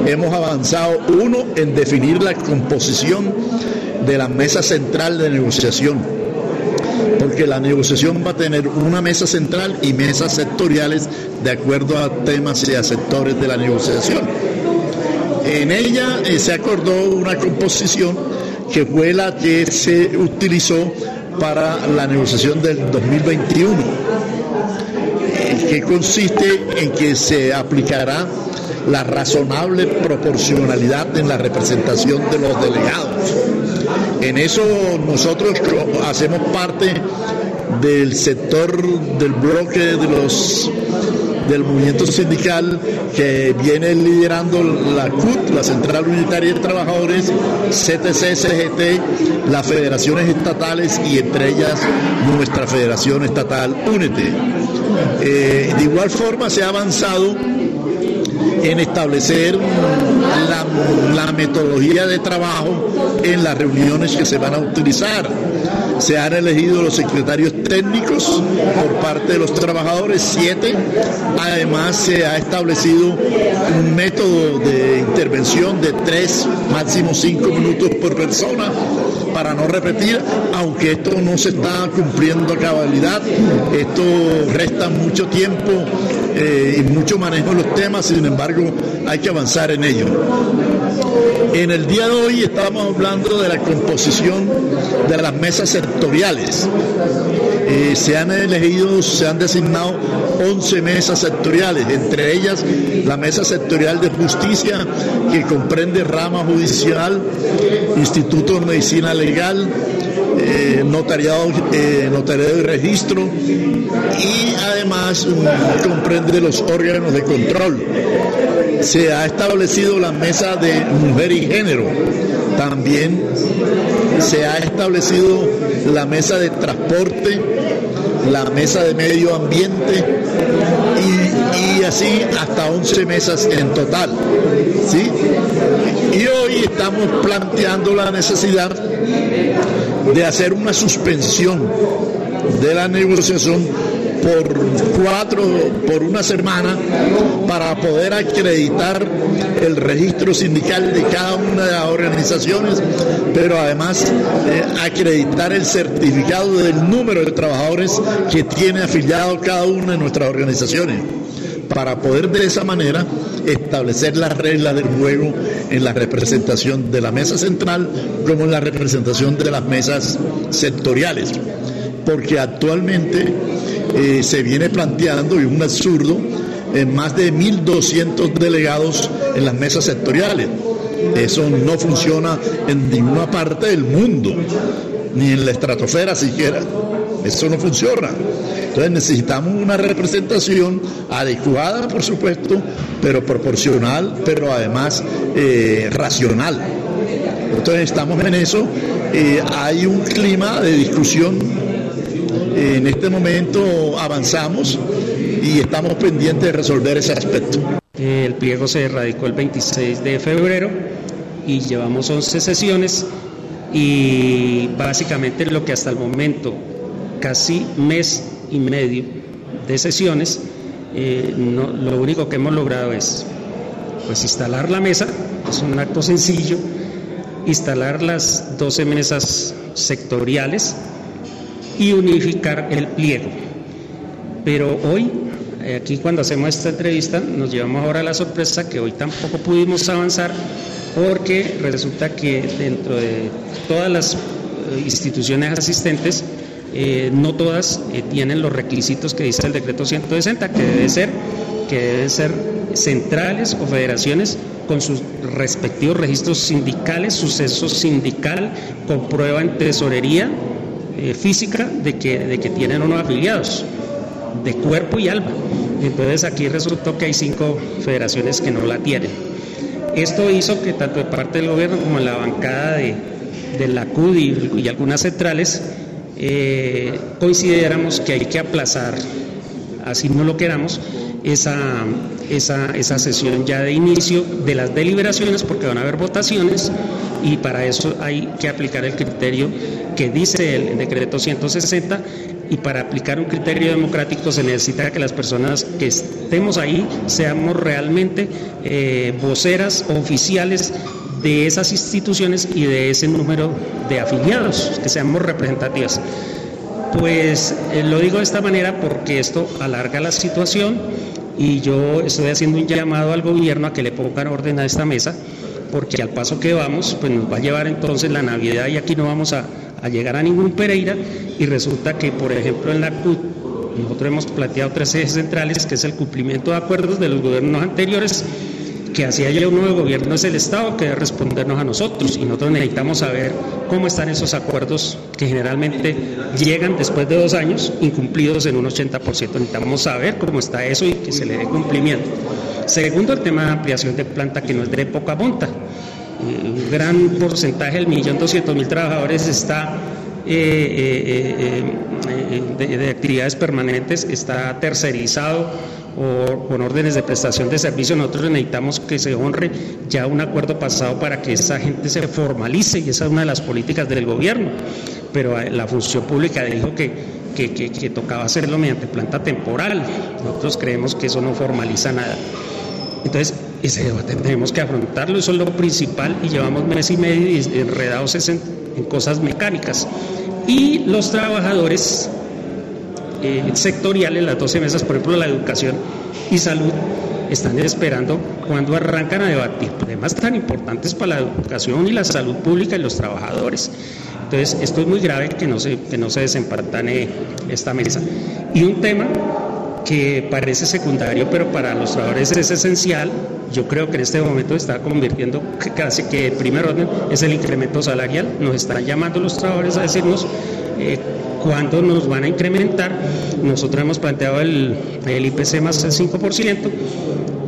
[SPEAKER 17] hemos avanzado uno en definir la composición de la mesa central de negociación porque la negociación va a tener una mesa central y mesas sectoriales de acuerdo a temas y a sectores de la negociación. En ella eh, se acordó una composición que fue la que se utilizó para la negociación del 2021, eh, que consiste en que se aplicará la razonable proporcionalidad en la representación de los delegados en eso nosotros hacemos parte del sector del bloque de los del movimiento sindical que viene liderando la CUT, la Central Unitaria de Trabajadores, CTC, CGT, las federaciones estatales y entre ellas nuestra Federación Estatal Únete. Eh, de igual forma se ha avanzado en establecer la, metodología de trabajo en las reuniones que se van a utilizar. Se han elegido los secretarios técnicos por parte de los trabajadores, siete. Además, se ha establecido un método de intervención de tres, máximo cinco minutos por persona para no repetir, aunque esto no se está cumpliendo a cabalidad, esto resta mucho tiempo eh, y mucho manejo en los temas, sin embargo hay que avanzar en ello. En el día de hoy estamos hablando de la composición de las mesas sectoriales. eh, se han elegido, se han designado 11 mesas sectoriales, entre ellas la mesa sectorial de justicia que comprende rama judicial, Instituto de Medicina Legal, eh, notariado, eh, notariado y registro y además um, comprende los órganos de control. Se ha establecido la mesa de mujer y género. También se ha establecido la mesa de transporte, la mesa de medio ambiente y, y así hasta 11 mesas en total. ¿sí? Y hoy estamos planteando la necesidad de hacer una suspensión de la negociación por cuatro, por una semana, para poder acreditar el registro sindical de cada una de las organizaciones, pero además eh, acreditar el certificado del número de trabajadores que tiene afiliado cada una de nuestras organizaciones, para poder de esa manera establecer las reglas del juego en la representación de la mesa central como en la representación de las mesas sectoriales. Porque actualmente eh, se viene planteando, y un absurdo, en más de 1.200 delegados en las mesas sectoriales. Eso no funciona en ninguna parte del mundo, ni en la estratosfera siquiera. Eso no funciona. Entonces necesitamos una representación adecuada, por supuesto, pero proporcional, pero además eh, racional. Entonces estamos en eso. Eh, hay un clima de discusión. En este momento avanzamos y estamos pendientes de resolver ese aspecto.
[SPEAKER 8] El pliego se radicó el 26 de febrero y llevamos 11 sesiones y básicamente lo que hasta el momento, casi mes y medio de sesiones, eh, lo único que hemos logrado es pues instalar la mesa, es un acto sencillo, instalar las 12 mesas sectoriales y unificar el pliego. Pero hoy, aquí cuando hacemos esta entrevista, nos llevamos ahora la sorpresa que hoy tampoco pudimos avanzar porque resulta que dentro de todas las eh, instituciones asistentes, eh, no todas eh, tienen los requisitos que dice el decreto 160, que debe ser, que deben ser centrales o federaciones con sus respectivos registros sindicales, suceso sindical, con prueba en tesorería eh, física de que, de que tienen unos afiliados, de cuerpo y alma. Entonces aquí resultó que hay cinco federaciones que no la tienen. Esto hizo que tanto de parte del gobierno como en la bancada de, de la CUD y, y algunas centrales eh, consideramos que hay que aplazar, así no lo queramos, esa, esa, esa sesión ya de inicio de las deliberaciones porque van a haber votaciones y para eso hay que aplicar el criterio que dice el decreto 160 y para aplicar un criterio democrático se necesita que las personas que estemos ahí seamos realmente eh, voceras oficiales de esas instituciones y de ese número de afiliados, que seamos representativas. Pues eh, lo digo de esta manera porque esto alarga la situación y yo estoy haciendo un llamado al gobierno a que le pongan orden a esta mesa porque al paso que vamos, pues nos va a llevar entonces la Navidad y aquí no vamos a, a llegar a ningún Pereira y resulta que, por ejemplo, en la CUT nosotros hemos planteado tres ejes centrales, que es el cumplimiento de acuerdos de los gobiernos anteriores, que hacía ya un nuevo gobierno es el Estado que debe respondernos a nosotros y nosotros necesitamos saber cómo están esos acuerdos que generalmente llegan después de dos años incumplidos en un 80%. Necesitamos saber cómo está eso y que se le dé cumplimiento. Segundo, el tema de ampliación de planta que no es de poca monta. Un gran porcentaje, el millón doscientos mil trabajadores está eh, eh, eh, de actividades permanentes, está tercerizado o con órdenes de prestación de servicio, nosotros necesitamos que se honre ya un acuerdo pasado para que esa gente se formalice y esa es una de las políticas del gobierno. Pero la función pública dijo que, que, que, tocaba hacerlo mediante planta temporal. Nosotros creemos que eso no formaliza nada. Entonces, ese debate tenemos que afrontarlo, eso es lo principal y llevamos mes y medio enredados en, en cosas mecánicas. Y los trabajadores eh, sectoriales, las 12 mesas, por ejemplo, la educación y salud, están esperando cuando arrancan a debatir temas tan importantes para la educación y la salud pública y los trabajadores. Entonces, esto es muy grave que no se, que no se desempatane esta mesa. Y un tema que parece secundario, pero para los trabajadores es esencial, yo creo que en este momento está convirtiendo casi que el primer orden es el incremento salarial. Nos están llamando los trabajadores a decirnos eh, cuándo nos van a incrementar. Nosotros hemos planteado el, el IPC más del 5%,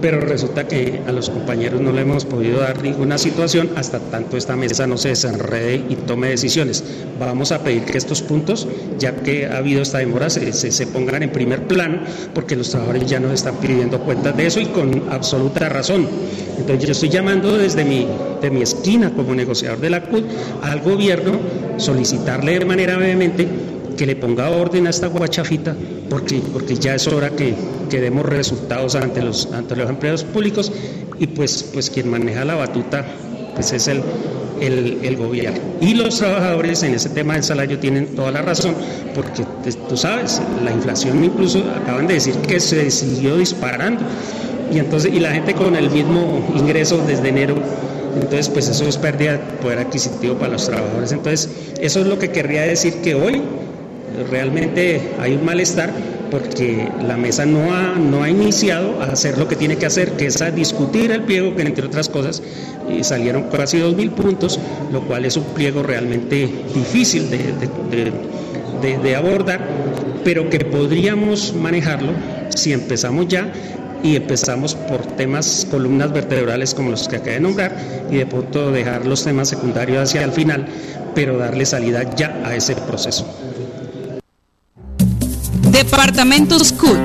[SPEAKER 8] pero resulta que a los compañeros no le hemos podido dar ninguna situación hasta tanto esta mesa no se desenrede y tome decisiones. Vamos a pedir que estos puntos, ya que ha habido esta demora, se, se, pongan en primer plano, porque los trabajadores ya nos están pidiendo cuentas de eso y con absoluta razón. Entonces yo estoy llamando desde mi, de mi esquina como negociador de la CUT al gobierno solicitarle de manera vehemente que le ponga orden a esta guachafita, porque, porque ya es hora que, que demos resultados ante los, ante los empleados públicos y pues, pues quien maneja la batuta pues es el, el, el, gobierno. Y los trabajadores en ese tema del salario tienen toda la razón, porque pues, tú sabes, la inflación incluso acaban de decir que se siguió disparando. Y entonces, y la gente con el mismo ingreso desde enero entonces, pues eso es pérdida de poder adquisitivo para los trabajadores. Entonces, eso es lo que querría decir que hoy realmente hay un malestar porque la mesa no ha, no ha iniciado a hacer lo que tiene que hacer, que es a discutir el pliego, que entre otras cosas salieron casi dos mil puntos, lo cual es un pliego realmente difícil de, de, de, abordar, pero que podríamos manejarlo si empezamos ya y empezamos por temas, columnas vertebrales como los que acabé de nombrar y de pronto dejar los temas secundarios hacia el final, pero darle salida ya a ese proceso.
[SPEAKER 15] Departamentos CUT.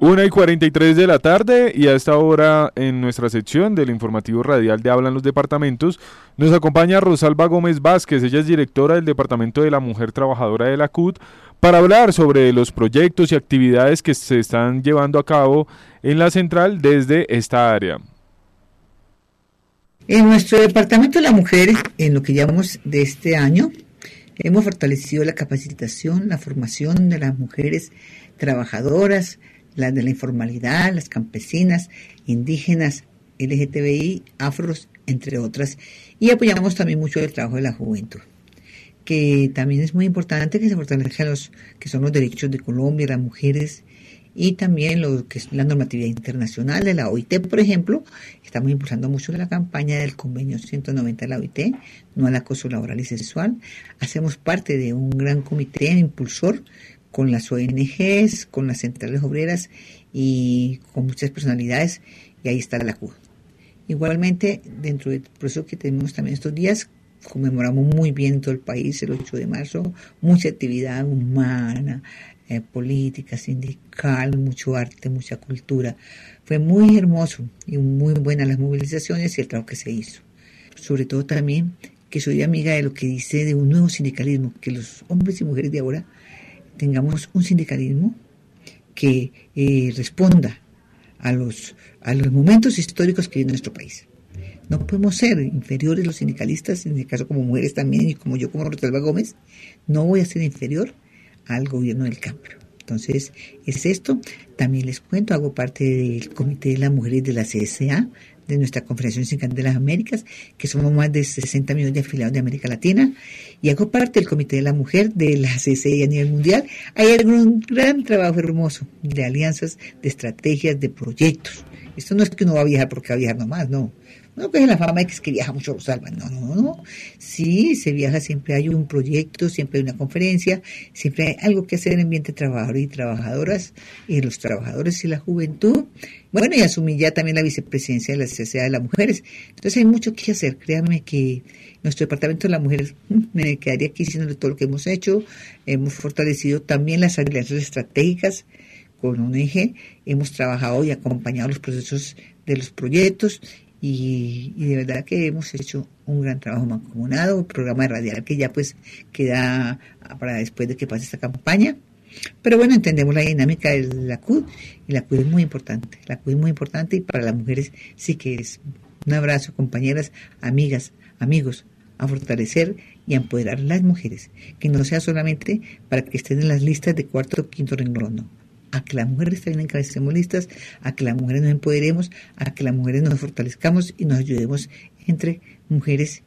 [SPEAKER 5] Una y 43 de la tarde y a esta hora en nuestra sección del informativo radial de Hablan los Departamentos nos acompaña Rosalba Gómez Vázquez, ella es directora del Departamento de la Mujer Trabajadora de la CUT, para hablar sobre los proyectos y actividades que se están llevando a cabo en la central desde esta área.
[SPEAKER 18] En nuestro Departamento de la Mujer, en lo que llamamos de este año, hemos fortalecido la capacitación, la formación de las mujeres trabajadoras, las de la informalidad, las campesinas, indígenas, LGTBI, afros, entre otras. Y apoyamos también mucho el trabajo de la juventud, que también es muy importante que se fortalezcan los que son los derechos de Colombia, las mujeres y también lo que es la normatividad internacional de la OIT, por ejemplo, estamos impulsando mucho la campaña del convenio 190 de la OIT, no al acoso laboral y sexual. Hacemos parte de un gran comité impulsor con las ONGs, con las centrales obreras y con muchas personalidades, y ahí está la CUD. Igualmente, dentro del proceso que tenemos también estos días, conmemoramos muy bien todo el país el 8 de marzo, mucha actividad humana, eh, política, sindical, mucho arte, mucha cultura. Fue muy hermoso y muy buenas las movilizaciones y el trabajo que se hizo. Sobre todo también que soy amiga de lo que dice de un nuevo sindicalismo, que los hombres y mujeres de ahora tengamos un sindicalismo que eh, responda a los, a los momentos históricos que vive nuestro país. No podemos ser inferiores los sindicalistas, en el caso como mujeres también, y como yo como Rosalba Gómez, no voy a ser inferior al gobierno del cambio. Entonces, es esto. También les cuento, hago parte del Comité de las Mujeres de la CSA, de nuestra Confederación Sindical de las Américas, que somos más de 60 millones de afiliados de América Latina, y hago parte del Comité de la Mujer de la CSI a nivel mundial. Hay un gran trabajo hermoso de alianzas, de estrategias, de proyectos. Esto no es que uno va a viajar porque va a viajar nomás, no. No coge la fama es que viaja mucho Rosalba. No, no, no. Sí, se viaja, siempre hay un proyecto, siempre hay una conferencia, siempre hay algo que hacer en el ambiente trabajador y trabajadoras, y los trabajadores y la juventud. Bueno, y asumí ya también la vicepresidencia de la Sociedad de las Mujeres. Entonces hay mucho que hacer. Créanme que nuestro departamento de las mujeres *laughs* me quedaría aquí diciéndole todo lo que hemos hecho. Hemos fortalecido también las alianzas estratégicas con ONG. Hemos trabajado y acompañado los procesos de los proyectos y, de verdad que hemos hecho un gran trabajo mancomunado, un programa radial que ya pues queda para después de que pase esta campaña. Pero bueno, entendemos la dinámica de la CUD y la CUD es muy importante. La CUD es muy importante y para las mujeres sí que es. Un abrazo, compañeras, amigas, amigos, a fortalecer y a empoderar a las mujeres, que no sea solamente para que estén en las listas de cuarto o quinto renglón, no. A que las mujeres también encabecemos listas, a que las mujeres nos empoderemos, a que las mujeres nos fortalezcamos y nos ayudemos entre mujeres,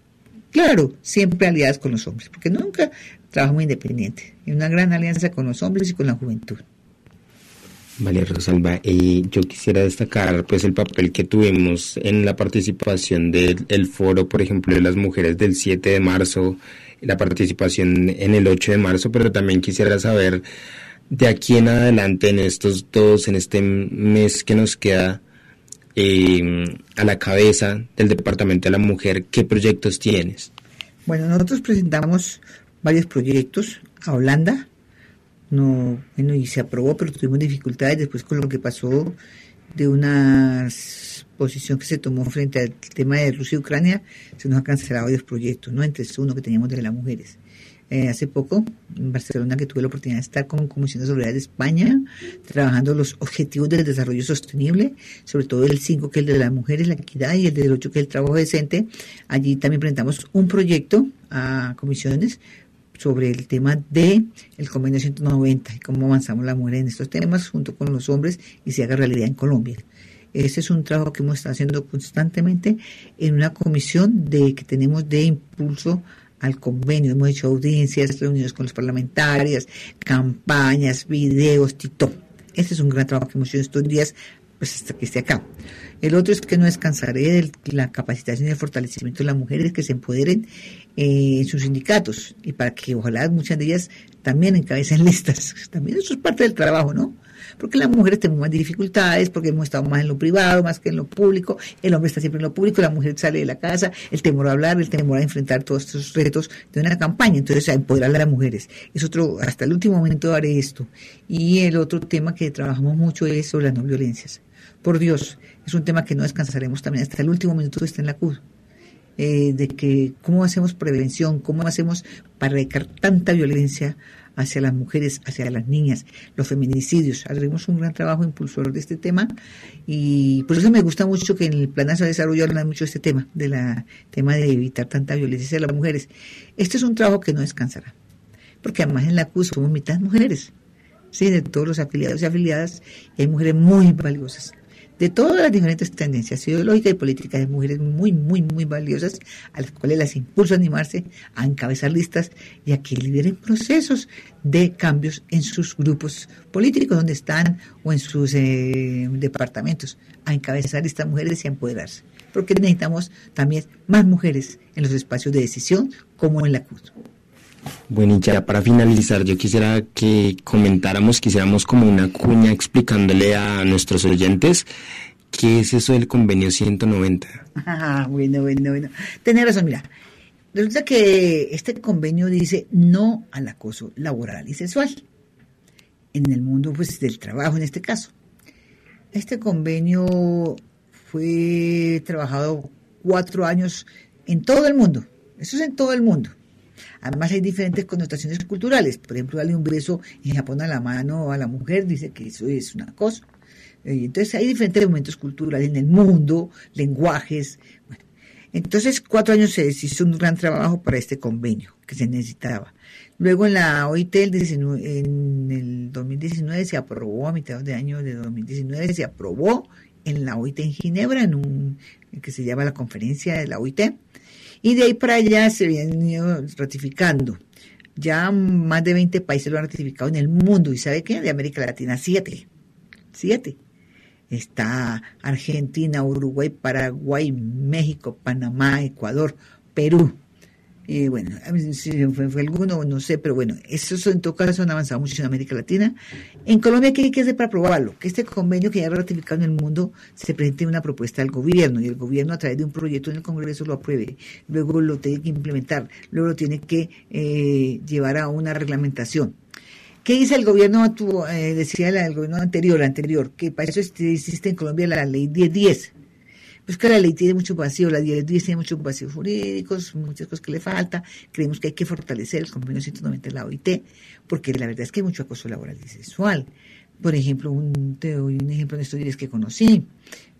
[SPEAKER 18] claro, siempre aliadas con los hombres, porque nunca trabajamos independientes, en una gran alianza con los hombres y con la juventud.
[SPEAKER 13] Vale, Rosalba, y yo quisiera destacar pues el papel que tuvimos en la participación del foro, por ejemplo, de las mujeres del 7 de marzo, la participación en el 8 de marzo, pero también quisiera saber de aquí en adelante, en estos dos, en este mes que nos queda eh, a la cabeza del Departamento de la Mujer, ¿qué proyectos tienes?
[SPEAKER 18] Bueno, nosotros presentamos varios proyectos a Holanda, no, bueno, y se aprobó, pero tuvimos dificultades después con lo que pasó de una posición que se tomó frente al tema de Rusia y Ucrania, se nos han cancelado varios proyectos, ¿no? Entre uno que teníamos de las mujeres. Eh, hace poco, en Barcelona, que tuve la oportunidad de estar con Comisión de Seguridad de España, trabajando los objetivos del desarrollo sostenible, sobre todo el 5, que es el de las mujeres, la equidad, y el del 8, que es el trabajo decente. Allí también presentamos un proyecto a comisiones sobre el tema de el convenio 190 y cómo avanzamos la mujer en estos temas junto con los hombres y se haga realidad en Colombia. Ese es un trabajo que hemos estado haciendo constantemente en una comisión de que tenemos de impulso al convenio. Hemos hecho audiencias, reuniones con los parlamentarios, campañas, videos, tito. Este es un gran trabajo que hemos hecho estos días, pues hasta que esté acá. El otro es que no descansaré de la capacitación y el fortalecimiento de las mujeres que se empoderen eh, en sus sindicatos y para que ojalá muchas de ellas también encabecen *laughs* listas. También eso es parte del trabajo, ¿no? Porque las mujeres tenemos más dificultades, porque hemos estado más en lo privado, más que en lo público. El hombre está siempre en lo público, la mujer sale de la casa, el temor a hablar, el temor a enfrentar todos estos retos de una campaña. Entonces, a empoderar a las mujeres. Es otro, hasta el último momento haré esto. Y el otro tema que trabajamos mucho es sobre las no violencias. Por Dios, es un tema que no descansaremos también hasta el último minuto que está en la CUD. Eh, de que cómo hacemos prevención, cómo hacemos para erradicar tanta violencia hacia las mujeres, hacia las niñas, los feminicidios. Haremos un gran trabajo impulsor de este tema y por eso me gusta mucho que en el Plan de Desarrollo hablan mucho de este tema, del tema de evitar tanta violencia hacia las mujeres. Este es un trabajo que no descansará, porque además en la CUS somos mitad mujeres, sí, de todos los afiliados y afiliadas, y hay mujeres muy valiosas de todas las diferentes tendencias ideológicas y políticas de mujeres muy, muy, muy valiosas, a las cuales las impulso a animarse a encabezar listas y a que lideren procesos de cambios en sus grupos políticos donde están o en sus eh, departamentos, a encabezar estas mujeres y a empoderarse. Porque necesitamos también más mujeres en los espacios de decisión como en la CUT.
[SPEAKER 13] Bueno, y ya para finalizar, yo quisiera que comentáramos, quisiéramos como una cuña explicándole a nuestros oyentes qué es eso del convenio 190.
[SPEAKER 18] Ah, bueno, bueno, bueno. Tenés razón, mira. Resulta que este convenio dice no al acoso laboral y sexual en el mundo pues, del trabajo en este caso. Este convenio fue trabajado cuatro años en todo el mundo. Eso es en todo el mundo. Además hay diferentes connotaciones culturales. Por ejemplo, darle un beso en Japón a la mano a la mujer dice que eso es una cosa. Eh, entonces hay diferentes momentos culturales en el mundo, lenguajes. entonces cuatro años se hizo un gran trabajo para este convenio que se necesitaba. Luego en la OIT en el 2019 se aprobó, a mitad de año de 2019 se aprobó en la OIT en Ginebra, en un que se llama la conferencia de la OIT y de ahí para allá se ido ratificando. Ya más de 20 países lo han ratificado en el mundo. ¿Y sabe qué? De América Latina, siete. Siete. Está Argentina, Uruguay, Paraguay, México, Panamá, Ecuador, Perú. Y bueno, si fue, alguno, no sé, pero bueno, esos en todo caso han avanzado mucho en América Latina. En Colombia, ¿qué hay que hacer para aprobarlo? Que este convenio que ya ratificado en el mundo se presente una propuesta al gobierno y el gobierno a través de un proyecto en el Congreso lo apruebe. Luego lo tiene que implementar, luego lo tiene que eh, llevar a una reglamentación. ¿Qué dice el gobierno? Eh, decía el gobierno anterior, anterior, que para eso existe en Colombia la ley 1010 pues que la ley tiene mucho vacío, la ley tiene muchos vacíos jurídicos, muchas cosas que le falta. Creemos que hay que fortalecer el convenio 190 de la OIT, porque la verdad es que hay mucho acoso laboral y sexual. Por ejemplo, un, te doy un ejemplo de estos días que conocí,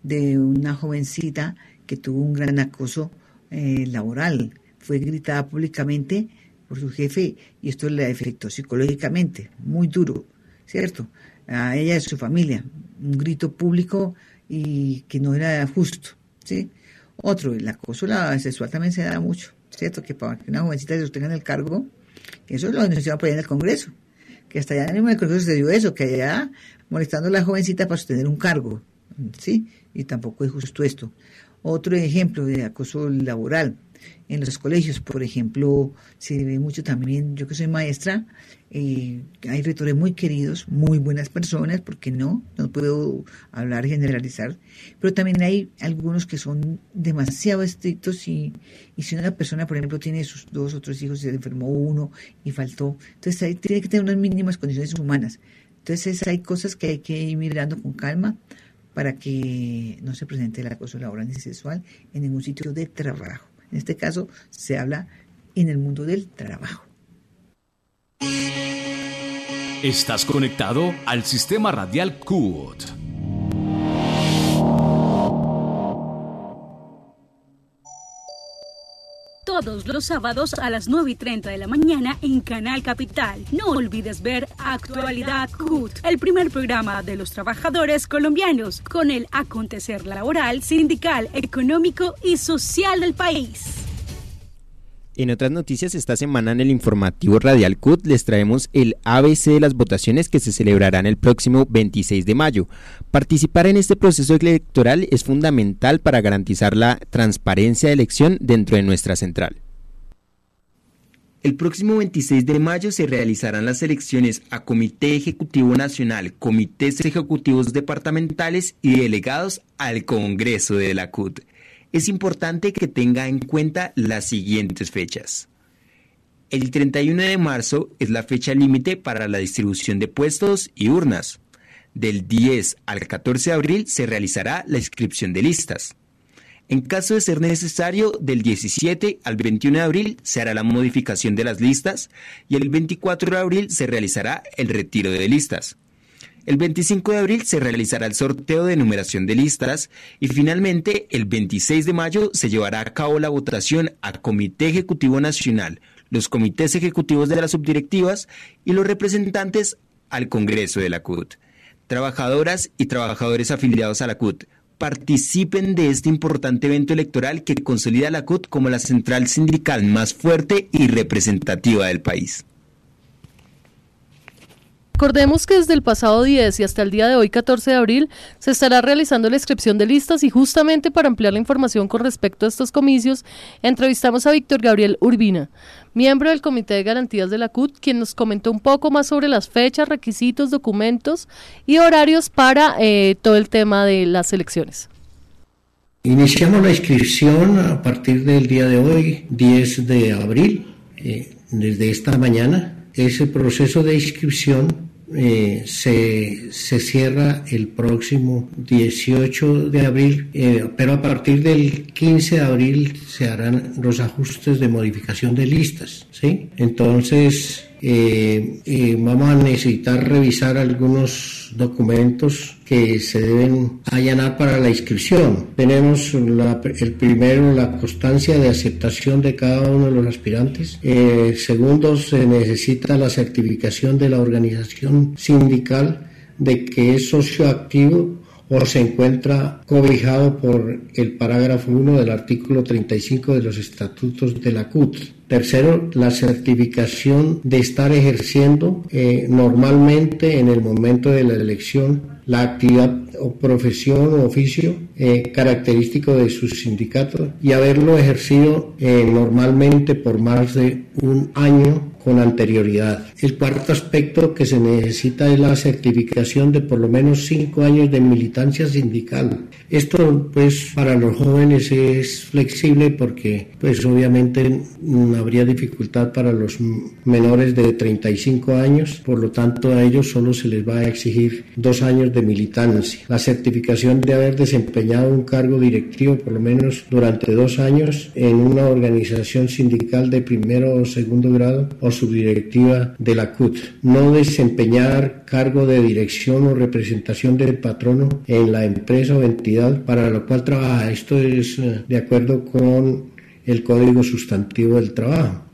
[SPEAKER 18] de una jovencita que tuvo un gran acoso eh, laboral. Fue gritada públicamente por su jefe y esto le afectó psicológicamente, muy duro, ¿cierto? a ella y a su familia, un grito público y que no era justo, ¿sí? Otro, el acoso sexual también se da mucho, ¿cierto? Que para que una jovencita se sostenga en el cargo, eso lo denunciaba por allá en el Congreso, que hasta allá en el Congreso se dio eso, que allá molestando a la jovencita para sostener un cargo, ¿sí? Y tampoco es justo esto. Otro ejemplo de acoso laboral, en los colegios, por ejemplo, se ve mucho también, yo que soy maestra, eh, hay rectores muy queridos, muy buenas personas, porque no, no puedo hablar, generalizar, pero también hay algunos que son demasiado estrictos y, y si una persona, por ejemplo, tiene sus dos o tres hijos se enfermó uno y faltó, entonces ahí tiene que tener unas mínimas condiciones humanas. Entonces hay cosas que hay que ir mirando con calma para que no se presente el acoso laboral ni sexual en ningún sitio de trabajo. En este caso se habla en el mundo del trabajo.
[SPEAKER 2] Estás conectado al sistema radial CUT.
[SPEAKER 15] Todos los sábados a las 9 y 30 de la mañana en Canal Capital. No olvides ver Actualidad CUT, el primer programa de los trabajadores colombianos con el acontecer laboral, sindical, económico y social del país.
[SPEAKER 6] En otras noticias, esta semana en el informativo Radial CUT les traemos el ABC de las votaciones que se celebrarán el próximo 26 de mayo. Participar en este proceso electoral es fundamental para garantizar la transparencia de elección dentro de nuestra central. El próximo 26 de mayo se realizarán las elecciones a Comité Ejecutivo Nacional, comités ejecutivos departamentales y delegados al Congreso de la CUT es importante que tenga en cuenta las siguientes fechas. El 31 de marzo es la fecha límite para la distribución de puestos y urnas. Del 10 al 14 de abril se realizará la inscripción de listas. En caso de ser necesario, del 17 al 21 de abril se hará la modificación de las listas y el 24 de abril se realizará el retiro de listas. El 25 de abril se realizará el sorteo de numeración de listas y finalmente el 26 de mayo se llevará a cabo la votación a Comité Ejecutivo Nacional, los comités ejecutivos de las subdirectivas y los representantes al Congreso de la CUT. Trabajadoras y trabajadores afiliados a la CUT, participen de este importante evento electoral que consolida a la CUT como la central sindical más fuerte y representativa del país.
[SPEAKER 4] Recordemos que desde el pasado 10 y hasta el día de hoy, 14 de abril, se estará realizando la inscripción de listas y justamente para ampliar la información con respecto a estos comicios, entrevistamos a Víctor Gabriel Urbina, miembro del Comité de Garantías de la CUT, quien nos comentó un poco más sobre las fechas, requisitos, documentos y horarios para eh, todo el tema de las elecciones.
[SPEAKER 19] Iniciamos la inscripción a partir del día de hoy, 10 de abril, eh, desde esta mañana. Ese proceso de inscripción eh, se, se, cierra el próximo 18 de abril, eh, pero a partir del 15 de abril se harán los ajustes de modificación de listas. ¿sí? Entonces, eh, eh, vamos a necesitar revisar algunos documentos que se deben allanar para la inscripción. Tenemos el primero, la constancia de aceptación de cada uno de los aspirantes. Eh, segundo, se necesita la certificación de la organización sindical de que es socio activo o se encuentra cobijado por el parágrafo 1 del artículo 35 de los estatutos de la CUT. Tercero, la certificación de estar ejerciendo eh, normalmente en el momento de la elección la actividad o profesión o oficio eh, característico de su sindicato y haberlo ejercido eh, normalmente por más de un año con anterioridad. El cuarto aspecto que se necesita es la certificación de por lo menos cinco años de militancia sindical. Esto pues para los jóvenes es flexible porque pues obviamente no habría dificultad para los menores de 35 años, por lo tanto a ellos solo se les va a exigir dos años de militancia. La certificación de haber desempeñado un cargo directivo por lo menos durante dos años en una organización sindical de primero o segundo grado o subdirectiva de la CUT. No desempeñar cargo de dirección o representación del patrono en la empresa o entidad para la cual trabaja. Esto es eh, de acuerdo con el Código Sustantivo del Trabajo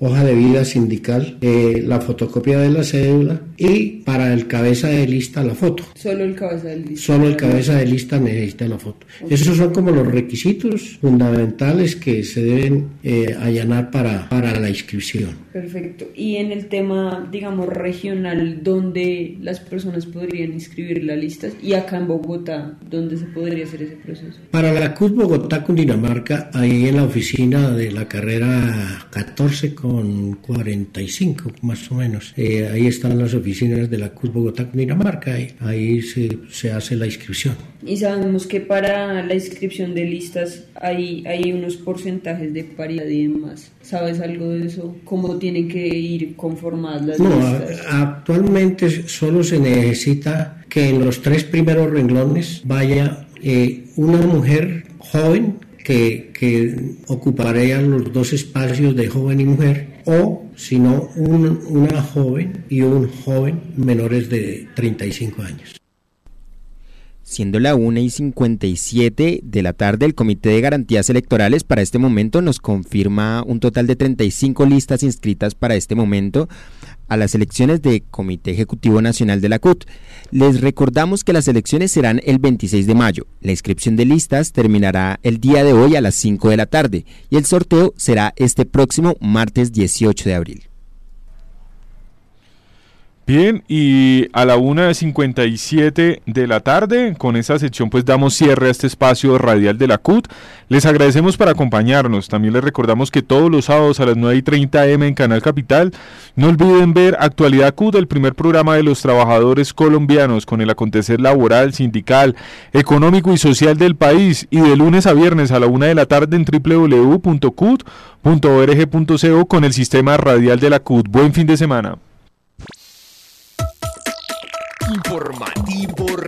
[SPEAKER 19] hoja de vida sindical, eh, la fotocopia de la cédula y para el cabeza de lista la foto.
[SPEAKER 20] Solo el cabeza de lista.
[SPEAKER 19] Solo el cabeza de lista necesita la foto. Esos son como los requisitos fundamentales que se deben eh, allanar para, para la inscripción.
[SPEAKER 20] Perfecto. Y en el tema, digamos, regional, ¿dónde las personas podrían inscribir la lista? Y acá en Bogotá, ¿dónde se podría hacer ese proceso?
[SPEAKER 19] Para la CUT Bogotá, Cundinamarca, ahí en la oficina de la carrera 14 con 45, más o menos. Eh, ahí están las oficinas de la CUT Bogotá, Cundinamarca. Ahí, ahí se, se hace la inscripción.
[SPEAKER 20] Y sabemos que para la inscripción de listas hay, hay unos porcentajes de paridad y demás. ¿Sabes algo de eso? ¿Cómo tienen que ir conformadas las
[SPEAKER 19] No,
[SPEAKER 20] listas?
[SPEAKER 19] a- actualmente solo se necesita que en los tres primeros renglones vaya eh, una mujer joven que, que ocuparía los dos espacios de joven y mujer, o si no, un- una joven y un joven menores de 35 años.
[SPEAKER 6] Siendo la 1 y 57 de la tarde, el Comité de Garantías Electorales para este momento nos confirma un total de 35 listas inscritas para este momento a las elecciones de Comité Ejecutivo Nacional de la CUT. Les recordamos que las elecciones serán el 26 de mayo. La inscripción de listas terminará el día de hoy a las 5 de la tarde y el sorteo será este próximo martes 18 de abril.
[SPEAKER 5] Bien, y a la 1.57 de la tarde, con esta sección pues damos cierre a este espacio radial de la CUT. Les agradecemos por acompañarnos. También les recordamos que todos los sábados a las 9 y 30 am en Canal Capital, no olviden ver Actualidad CUT, el primer programa de los trabajadores colombianos con el acontecer laboral, sindical, económico y social del país. Y de lunes a viernes a la 1 de la tarde en www.cut.org.co con el sistema radial de la CUT. Buen fin de semana.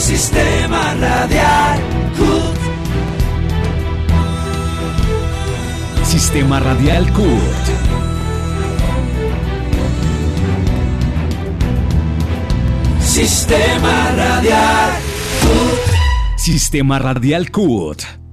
[SPEAKER 1] Sistema Radial CUT.
[SPEAKER 2] Sistema Radial CUT.
[SPEAKER 1] Sistema Radial CUT.
[SPEAKER 2] Sistema Radial CUT.